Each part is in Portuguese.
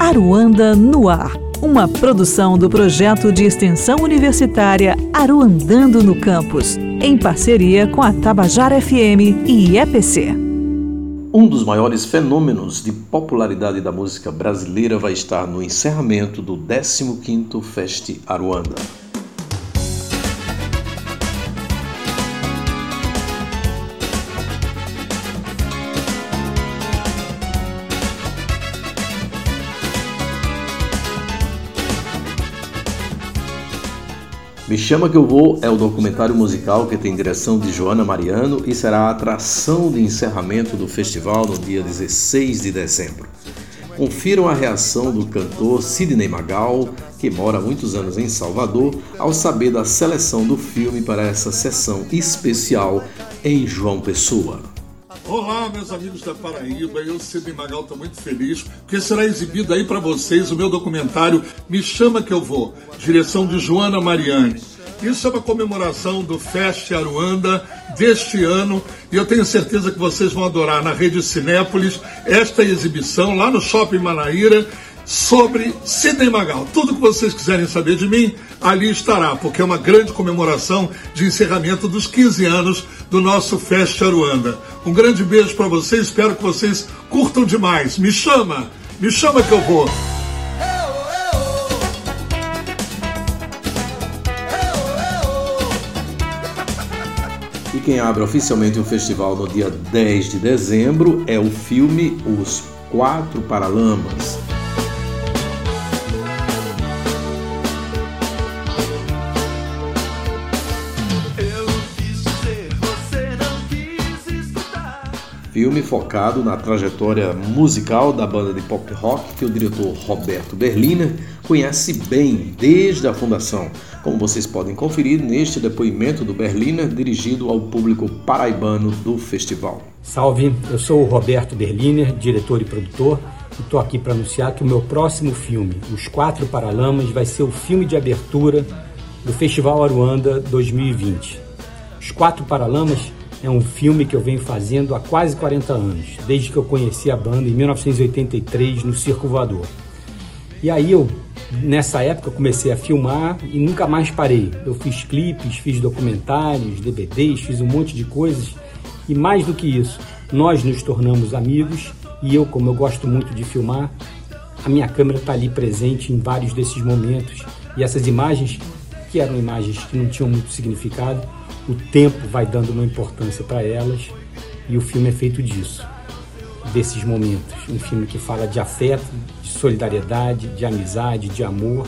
Aruanda no Ar, uma produção do projeto de extensão universitária Aruandando no Campus, em parceria com a Tabajara FM e EPC. Um dos maiores fenômenos de popularidade da música brasileira vai estar no encerramento do 15º Fest Aruanda. Me Chama Que Eu Vou é o documentário musical que tem direção de Joana Mariano e será a atração de encerramento do festival no dia 16 de dezembro. Confiram a reação do cantor Sidney Magal, que mora há muitos anos em Salvador, ao saber da seleção do filme para essa sessão especial em João Pessoa. Olá, meus amigos da Paraíba, eu, Sidney Magal, estou muito feliz, porque será exibido aí para vocês o meu documentário Me Chama Que Eu Vou, direção de Joana Mariani. Isso é uma comemoração do Fest Aruanda deste ano e eu tenho certeza que vocês vão adorar na Rede Cinépolis esta exibição lá no Shopping Manaíra sobre Sidney Magal. Tudo que vocês quiserem saber de mim, ali estará, porque é uma grande comemoração de encerramento dos 15 anos do nosso Fest Aruanda. Um grande beijo para vocês, espero que vocês curtam demais. Me chama, me chama que eu vou. E quem abre oficialmente o festival no dia 10 de dezembro é o filme Os Quatro Paralamas. Filme focado na trajetória musical da banda de pop rock que o diretor Roberto Berliner conhece bem desde a fundação, como vocês podem conferir neste depoimento do Berliner dirigido ao público paraibano do festival. Salve, eu sou o Roberto Berliner, diretor e produtor, e estou aqui para anunciar que o meu próximo filme, Os Quatro Paralamas, vai ser o filme de abertura do Festival Aruanda 2020. Os Quatro Paralamas é um filme que eu venho fazendo há quase 40 anos, desde que eu conheci a banda em 1983 no Circo Voador. E aí eu, nessa época, comecei a filmar e nunca mais parei. Eu fiz clipes, fiz documentários, DVDs, fiz um monte de coisas. E mais do que isso, nós nos tornamos amigos e eu, como eu gosto muito de filmar, a minha câmera está ali presente em vários desses momentos. E essas imagens, que eram imagens que não tinham muito significado, o tempo vai dando uma importância para elas e o filme é feito disso, desses momentos. Um filme que fala de afeto, de solidariedade, de amizade, de amor.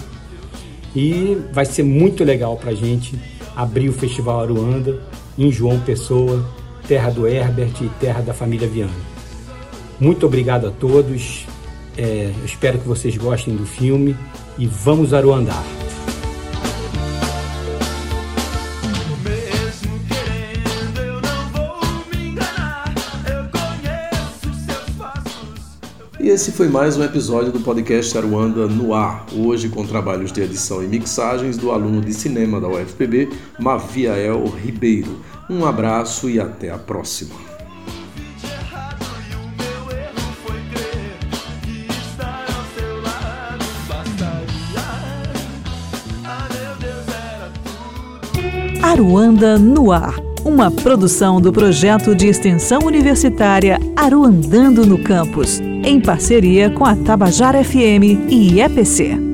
E vai ser muito legal para a gente abrir o Festival Aruanda em João Pessoa, terra do Herbert e terra da família Viana. Muito obrigado a todos. É, espero que vocês gostem do filme e vamos aruandar. E esse foi mais um episódio do podcast Aruanda no ar, hoje com trabalhos de edição e mixagens do aluno de cinema da UFPB, Maviael Ribeiro. Um abraço e até a próxima. Aruanda no ar uma produção do projeto de extensão universitária Aruandando no Campus, em parceria com a Tabajara FM e EPC.